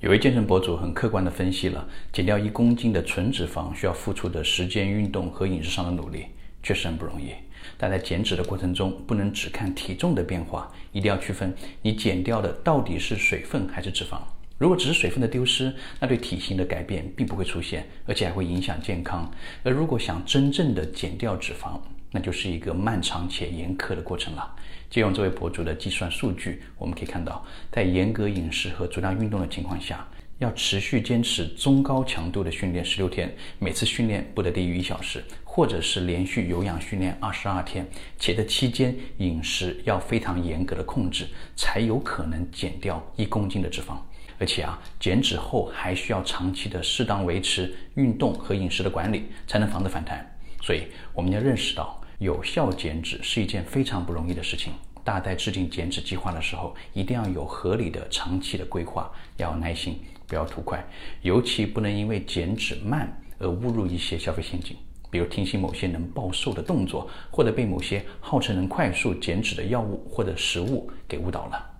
有位健身博主很客观地分析了减掉一公斤的纯脂肪需要付出的时间、运动和饮食上的努力，确实很不容易。但在减脂的过程中，不能只看体重的变化，一定要区分你减掉的到底是水分还是脂肪。如果只是水分的丢失，那对体型的改变并不会出现，而且还会影响健康。而如果想真正的减掉脂肪，那就是一个漫长且严苛的过程了。借用这位博主的计算数据，我们可以看到，在严格饮食和足量运动的情况下，要持续坚持中高强度的训练十六天，每次训练不得低于一小时，或者是连续有氧训练二十二天，且这期间饮食要非常严格的控制，才有可能减掉一公斤的脂肪。而且啊，减脂后还需要长期的适当维持运动和饮食的管理，才能防止反弹。所以我们要认识到。有效减脂是一件非常不容易的事情。大家在制定减脂计划的时候，一定要有合理的长期的规划，要耐心，不要图快。尤其不能因为减脂慢而误入一些消费陷阱，比如听信某些能暴瘦的动作，或者被某些号称能快速减脂的药物或者食物给误导了。